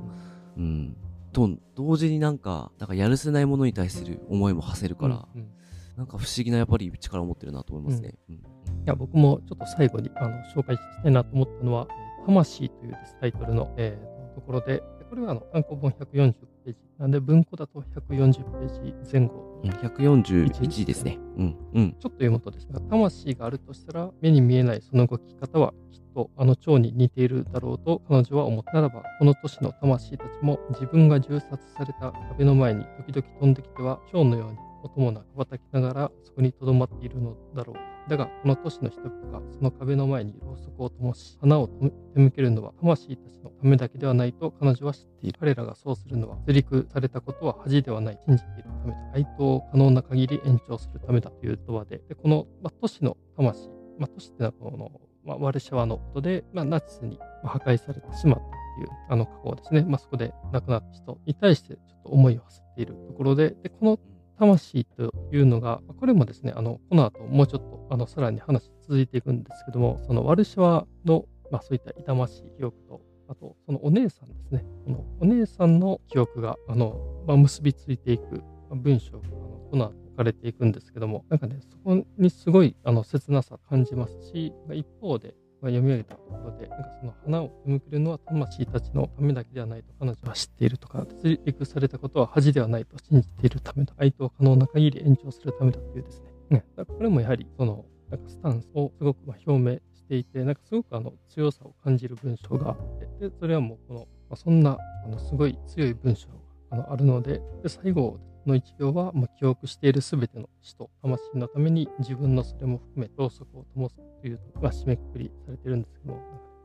うん。と、同時になんか、なんかやるせないものに対する思いも馳せるから、うんうんなんか不思議なやっぱり力を持ってるなと思いますね。うんいや僕もちょっと最後にあの紹介したいなと思ったのは、えー魂というタイトルの、えーところで、これはあの単行本140ページ、なんで文庫だと140ページ前後。うん141ですね。うん。うん。ちょっと読むとですね、魂があるとしたら、目に見えないその動き方はきっとあの蝶に似ているだろうと彼女は思ったならば、この都市の魂たちも自分が銃殺された壁の前に時々飛んできては、蝶のように音もなく羽ばたきながらそこに留まっているのだろう。だが、この都市の人々がその壁の前にろうそくを灯し、花を手向けるのは魂たちのためだけではないと彼女は知っている。彼らがそうするのは、釣りくされたことは恥ではない、信じているためだ。愛党を可能な限り延長するためだという言葉で、でこの、ま、都市の魂、ま、都市ってのはこの、ま、ワルシャワのことで、ま、ナチスに破壊されてしまったっていうあの過去ですね、ま、そこで亡くなった人に対してちょっと思いを馳せているところで、でこの魂というのが、これもですね、あのこの後もうちょっとあのさらに話続いていくんですけども、そのワルシャワの、まあ、そういった痛ましい記憶と、あとそのお姉さんですね、このお姉さんの記憶があの、まあ、結びついていく文章があのこの後書かれていくんですけども、なんかね、そこにすごいあの切なさ感じますし、一方で、まあ、読み上げたところで、なんかその花を手向けるのは魂たちのためだけではないと彼女は知っているとか、追陸されたことは恥ではないと信じているためだ。愛と可能な限り延長するためだというですね。ねだからこれもやはり、その、なんかスタンスをすごくまあ表明していて、なんかすごくあの強さを感じる文章があって、で、それはもうこの、まあ、そんなあのすごい強い文章があのあるので、で最後の一行は、まあ、記憶しているすべての死と魂のために自分のそれも含めろうそくを灯すというのが締めくくりされてるんですけど、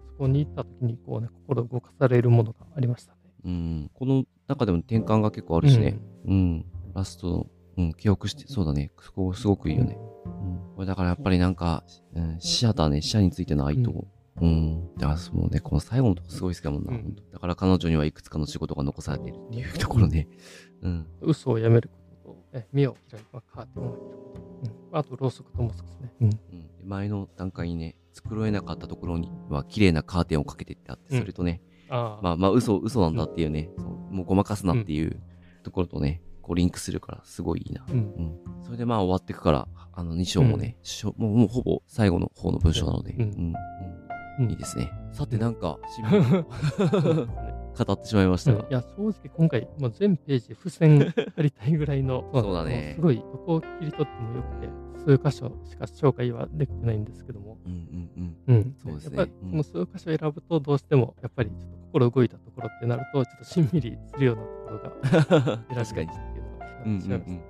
そこに行った時にこうね、心動かされるものがありましたね。うん。この中でも転換が結構あるしね。うん。ラストの、うん、記憶して、そうだね。そこすごくいいよね。うん。これだからやっぱりなんか、うん、死者だね。死者についての愛と。うん。だからそのね、この最後のとこすごい好きだもんな。うん。本当。だから彼女にはいくつかの仕事が残されている。っていうところね。うん。嘘をやめることと、え目を開いて、まあ、カーテンを。開けること、うん、あとろうそくともすですね。うん。うん、で前の段階にね、繕えなかったところには綺麗なカーテンをかけてってあって、うん。それとね、ああ、まあまあ嘘、嘘なんだっていうね、そうもうごまかすなっていうところとね、こうリンクするからすごいいいな。うん。うん。それでまあ終わってくから、あの2章もね、しょもうもうほぼ最後の方の文章なので、うん。うん。うんいいですね。さてなんか、新聞 語ってしまいました。がうん。い、や、正直今回、もう全ページ付箋貼りたいぐらいの、そうだね。もすごい、どこを切り取ってもよくて、数箇所しか紹介はできてないんですけども、うんうんうん。うん、そうですね。やっぱりうん。その数箇所選ぶと、どうしても、やっぱりちょっと心動いたところってなると、ちょっとしんみりするようなところが 確かにうん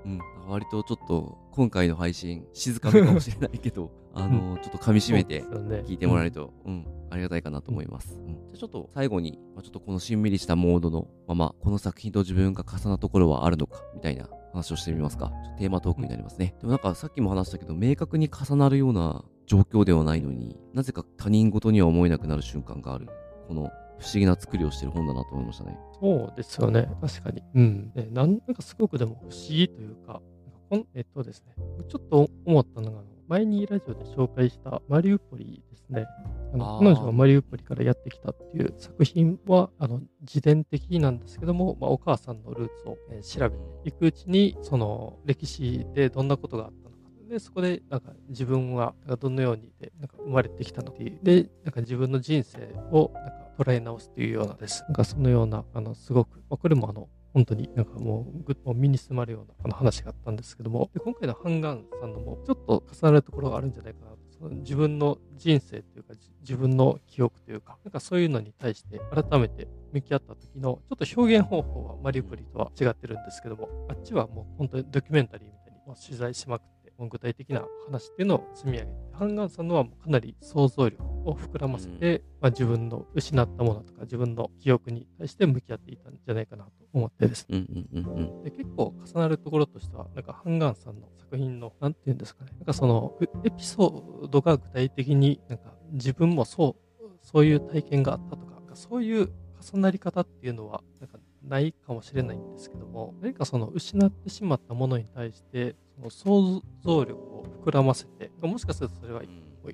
うん割とちょっと今回の配信静かめかもしれないけど あの、ちょっと噛み締めて聞いてもらえると、うん。ありがたいかなと思います、うん。じゃあちょっと最後に、まあ、ちょっとこのしんみりしたモードのままこの作品と自分が重なるところはあるのかみたいな話をしてみますか。テーマトークになりますね、でもなんかさっきも話したけど明確に重なるような状況ではないのになぜか他人事には思えなくなる瞬間がある。この不思議な作りをしてる本だなと思いましたねそうですよね、確かに。うん。ね、なんなんかすごくでも不思議というか、こんえっとですね、ちょっと思ったのが、前にラジオで紹介したマリウポリですね。あの彼女がマリウポリからやってきたっていう作品は、あの自伝的なんですけども、まあ、お母さんのルーツを、えー調べていくうちに、その歴史でどんなことがあったのか。で、そこで、なんか自分はどのようにでなんか生まれてきたのっていう。で、なんか自分の人生をなんか捉え直すというようなです。なんかそのような、あの、すごく、まあ、これもあの、本当になんかもうぐっと身に迫るようなあの話があったんですけども、で今回のハンガンさんのもちょっと重なるところがあるんじゃないかなと、その自分の人生というか、自分の記憶というか、なんかそういうのに対して改めて向き合った時の、ちょっと表現方法はマリウポリとは違ってるんですけども、あっちはもう本当にドキュメンタリーみたいにもう取材しまくって、もう具体的な話っていうのを積み上げて、ハンガンさんのはかなり想像力を膨らませて、まあ、自分の失ったものとか自分の記憶に対して向き合っていたんじゃないかなと思ってですね。うんうんうんうん。で結構重なるところとしては、なんかハンガンさんの作品の、なんていうんですかね、なんかそのぐエピソードが具体的になんか自分もそう、そういう体験があったとか、かそういう重なり方っていうのは、なんかないかもしれないんですけども、何かその失ってしまったものに対して、その想像力を膨らませて、もしかするとそれは、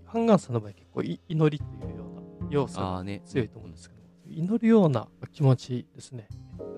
ハンガンさんの場合結構い祈りというような要素が。強いと思うんですけど、祈るような気持ちですね。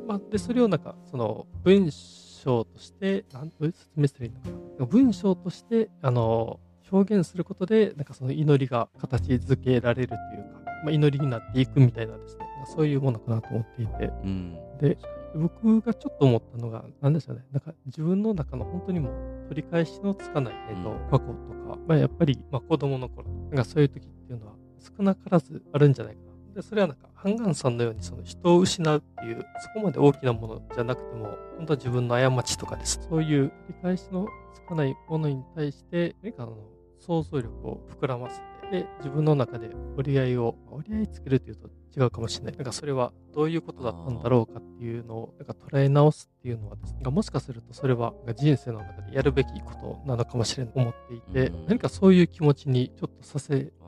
まあ、で、それをなんか、その文章として、なんどう説明したらいいのかな。文章として、あの、表現することで、なんかその祈りが形づけられるというか、まあ、祈りになっていくみたいなですね、そういうものかなと思っていて、うん。で、僕がちょっと思ったのが、なんでしょうね、なんか自分の中の本当にもう取り返しのつかない、えっとうん過去とか、まあ、やっぱり、まあ、子供の頃、なんかそういう時っていうのは少なからずあるんじゃないかな。で、それはなんか、ハンガンさんのようにその人を失うっていう、そこまで大きなものじゃなくても、本当は自分の過ちとかです。そういう取り返しのつかないものに対して、何かあの想像力を膨らませて、で、自分の中で折り合いを、折り合いつけるというと違うかもしれない。なんかそれはどういうことだったんだろうかっていうのを、なんか捉え直すっていうのはですね、もしかするとそれは人生の中でやるべきことなのかもしれないと思っていてうん、何かそういう気持ちにちょっとさせあ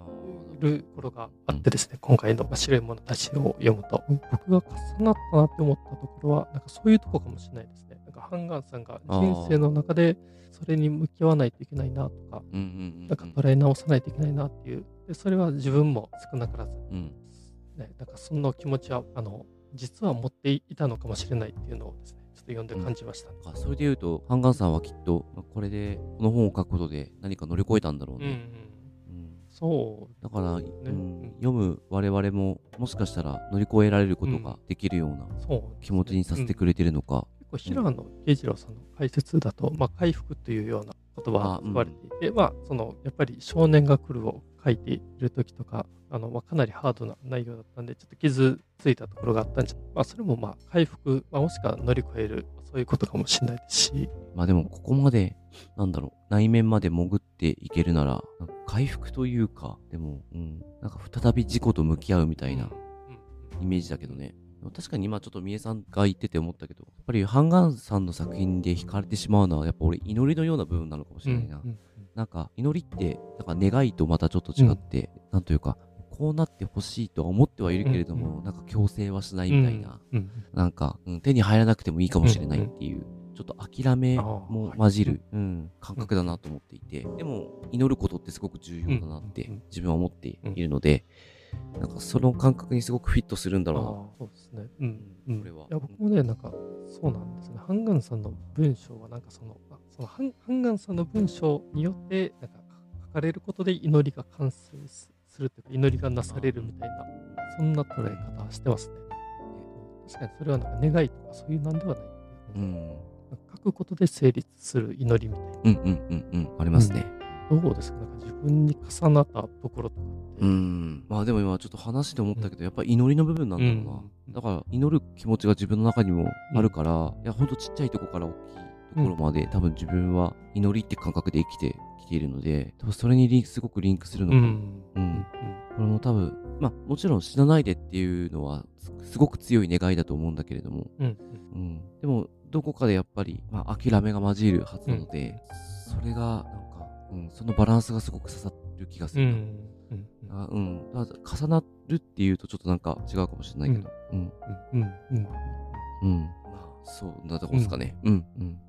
るころがあってですね、今回の白いものたちを読むと、僕が重なったなって思ったところは、なんかそういうとこかもしれないですね。なんかハンガンさんが人生の中でそれに向き合わないといけないなとか、なんか捉え直さないといけないなっていう、でそれは自分も少なからず、うん。ね、なんかそんな気持ちは、あの、実は持っていたのかもしれないっていうのをですね、ちょっと読んで感じました、あそれで言うと、ハンガンさんはきっと、まあこれで、この本を書くことで何か乗り越えたんだろううん、うん。うんそう。だから、ね。うん読む我々も、もしかしたら乗り越えられることができるような気持ちにさせてうんくれてるのか。結構平野慶次郎さんの解説だと、まあ、回復というような言葉が使われていて、まあそのやっぱり少年が来るを書いている時とかあの、まあ、かなりハードな内容だったんでちょっと傷ついたところがあったんじゃまあそれもまあ回復、まあ、もしくは乗り越えるそういうことかもしれないですしまあでも、ここまで、なんだろう、内面まで潜っていけるなら、な回復というか、でも、うん、なんか再び自己と向き合うみたいなイメージだけどね。確かに今ちょっと三重さんが言ってて思ったけど、やっぱりハンガンさんの作品で惹かれてしまうのは、やっぱ俺祈りのような部分なのかもしれないな。うんうんなんか祈りって、なんか願いとまたちょっと違って、なんというか、こうなってほしいとは思ってはいるけれども、うんなんか強制はしないみたいな、うん。うんなんか、うん手に入らなくてもいいかもしれないっていう、ちょっと諦めも混じる、うん、感覚だなと思っていて、でも、祈ることってすごく重要だなってうんうん自分は思っているので、なんかその感覚にすごくフィットするんだああろそうですね。うん。うん、これは。いや僕もね、なんか、そうなんですね。ハンガンさんの文章は、なんかその、あそのハンガンさんの文章によって、なんか書かれることで祈りが完成すするというか、祈りがなされるみたいな、そんな捉え方してますね。確かにそれはなんか願いとかそういうなんではないうう。ん。書くことで成立する祈りみたいな。うんうんうんうん。ありますね。どうですか？なんか自分に重なったところとかって。うん。まあでも今ちょっと話で思ったけど、やっぱり祈りの部分なんだろうな。うんだから祈る気持ちが自分の中にもあるから、いや、ほんとちっちゃいとこから大きいところまで、多分自分は祈りって感覚で生きてきているので、多分それにリンクすごくリンクするのかな。うん。ううんん。これも多分、まあもちろん死なないでっていうのはすすごく強い願いだと思うんだけれども、うん。うん。でも、どこかでやっぱり、まあ諦めが混じるはずなので、それが、なんか、うん、そのバランスがすごく刺さる気がするな。うん。うん。あうん。重なるっていうとちょっとなんか違うかもしれないけど。うん。うん。うん。うん。まあ、そうなとこですかね。うん。うん。そう。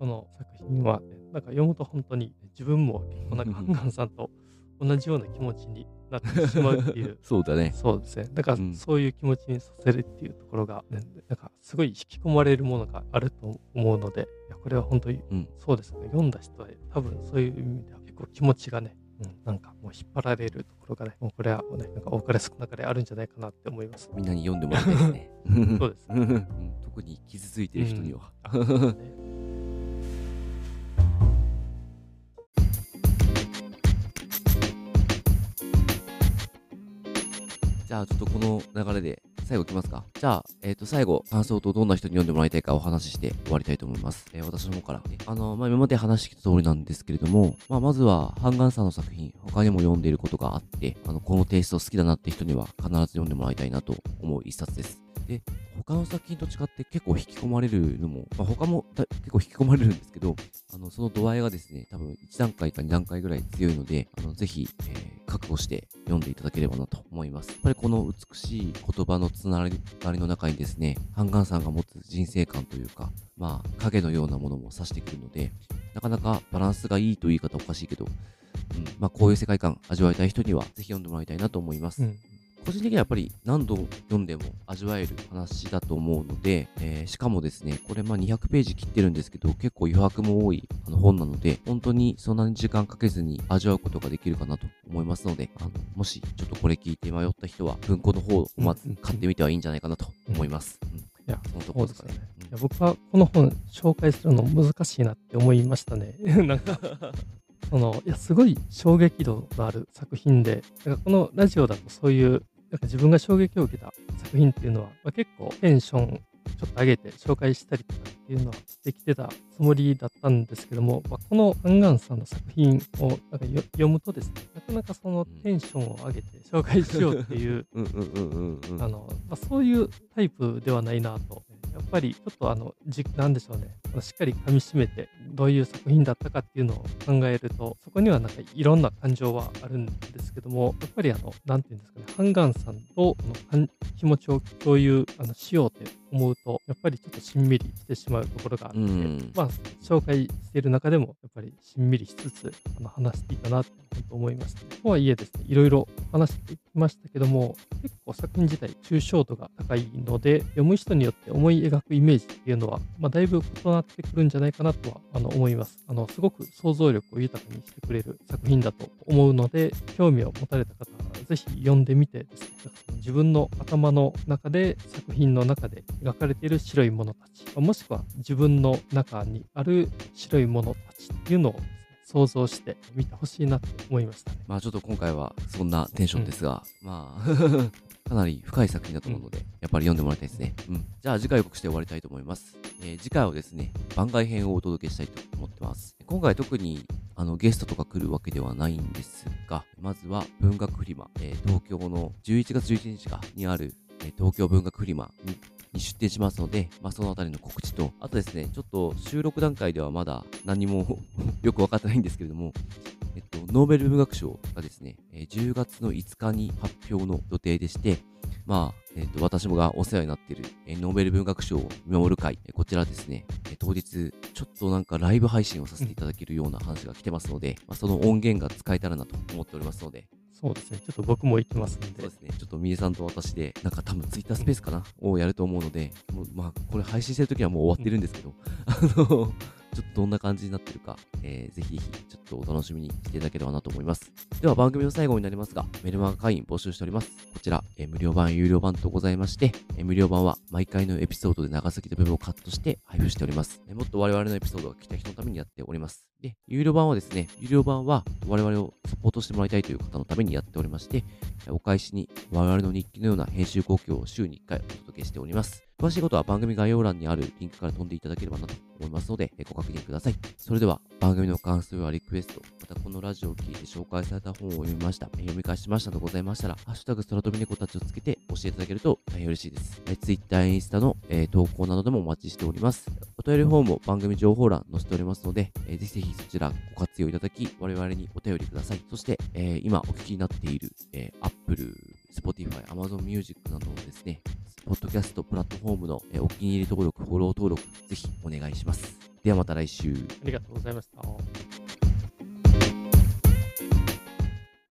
この作品は、ね、なんか読むと本当に自分も結構なんかハンガンさんと同じような気持ちになってしまうっていう。そうだね。そうですね。だからうんそういう気持ちにさせるっていうところが、ねなんかすごい引き込まれるものがあると思うので、いやこれは本当に、うんそうですね。読んだ人は多分そういう意味では結構気持ちがね、うん、なんかもう引っ張られるところがね、もうこれはね、なんか多かれ少なかれあるんじゃないかなって思います。みんなに読んでもらいたいですね。そうですね。うん特に傷ついてる人には。うですね流れで最後いきますか？じゃあ、えっ、ー、と、最後、感想とどんな人に読んでもらいたいかお話しして終わりたいと思います。えー、私の方から、あの、まあ、今まで話してきた通りなんですけれども、まあ、まずは、ハンガンさんの作品、他にも読んでいることがあって、あの、このテイスト好きだなって人には必ず読んでもらいたいなと思う一冊です。で、他の作品と違って結構引き込まれるのも、まあ、他も結構引き込まれるんですけど、あの、その度合いがですね、多分1段階か2段階ぐらい強いので、あの、ぜひ、えー、覚悟して読んでいただければなと思います。やっぱりこの美しい言葉のつながりの中にですね、ハンガンさんが持つ人生観というか、まあ、影のようなものも指してくるので、なかなかバランスがいいという言い方おかしいけど、うん、まあ、こういう世界観味わいたい人には、ぜひ読んでもらいたいなと思います。うん個人的にはやっぱり何度読んでも味わえる話だと思うので、えー、しかもですね、これまあ200ページ切ってるんですけど、結構余白も多いあの本なので、本当にそんなに時間かけずに味わうことができるかなと思いますので、あのもしちょっとこれ聞いて迷った人は、文庫の方をまず買ってみてはいいんじゃないかなと思います。うん、いや、そのところですかね。ねいや僕はこの本紹介するの難しいなって思いましたね。なんかそのいやすごい衝撃度のある作品で、だからこのラジオだとそういうなんか自分が衝撃を受けた作品っていうのは、まあ、結構テンションちょっと上げて紹介したりとかっていうのはできてたつもりだったんですけども、まあ、このアンガンさんの作品をなんか読むとですね、なかなかそのテンションを上げて紹介しようっていう、そういうタイプではないなとやっぱりちょっとあの、じなんでしょうね、しっかり噛みしめて、どういう作品だったかっていうのを考えると、そこにはなんかいろんな感情はあるんですけども、やっぱりあの、なんていうんですかね、ハンガンさんとの気持ちを共有あのしようという思うと、やっぱりちょっとしんみりしてしまうところがあって、まあ、紹介している中でも、やっぱりしんみりしつつ、あの話していいかなって思いました、ね。とはいえですね、いろいろ話してきましたけども、結構作品自体、抽象度が高いので、読む人によって思い描くイメージっていうのは、まあ、だいぶ異なってくるんじゃないかなとはあの思います。あの、すごく想像力を豊かにしてくれる作品だと思うので、興味を持たれた方は、ぜひ読んでみてですね、自分の頭の中で作品の中で描かれている白いものたち、もしくは自分の中にある白いものたちっていうのを想像して見てほしいなと思いました、ね、まあちょっと今回はそんなテンションですが、うん、まあ かなり深い作品だと思うので、うん、やっぱり読んでもらいたいですね。うん。じゃあ次回予告して終わりたいと思います。えー、次回はですね、番外編をお届けしたいと思ってます。今回特にあのゲストとか来るわけではないんですが、まずは文学フリマ、えー、東京の11月11日かにある、えー、東京文学フリマにに出展しますので、まあ、そのあたりの告知と、あとですね、ちょっと収録段階ではまだ何も よく分かってないんですけれども、えっと、ノーベル文学賞がですね、10月の5日に発表の予定でして、まあ、えっと、私もがお世話になっている、ノーベル文学賞を見守る会、こちらですね、当日、ちょっとなんかライブ配信をさせていただけるような話が来てますので、まあ、その音源が使えたらなと思っておりますので、そうですね。ちょっと僕も行きますんで。そうですね。ちょっとみえさんと私で、なんか多分ツイッタースペースかな、をやると思うので、もうまあ、これ配信してる時はもう終わってるんですけど、あの、ちょっとどんな感じになってるか、えー、ぜひぜひ、ちょっとお楽しみにしていただければなと思います。では番組の最後になりますが、メルマガ会員募集しております。こちら、えー、無料版、有料版とございまして、えー、無料版は毎回のエピソードで長崎の部分をカットして配布しております。えー、もっと我々のエピソードが来た人のためにやっております。で、有料版はですね、有料版は我々をサポートしてもらいたいという方のためにやっておりまして、お返しに我々の日記のような編集公共を週に1回お届けしております。詳しいことは番組概要欄にあるリンクから飛んでいただければなと思いますので、ご確認ください。それでは番組の感想やリクエスト、またこのラジオを聞いて紹介された本を読みました、読み返しましたとございましたら、ハッシュタグ空飛び猫たちをつけて教えていただけると大変嬉しいです。Twitter、インスタの、えー、投稿などでもお待ちしております。お便りフォームも番組情報欄載せておりますので、えー、ぜひぜひそちらご活用いただき、我々にお便りください。そして、えー、今お聞きになっている、えー、Apple、Spotify、Amazon Music などのですね、ポッドキャストプラットフォームのお気に入り登録、フォロー登録、ぜひお願いします。ではまた来週。ありがとうございました。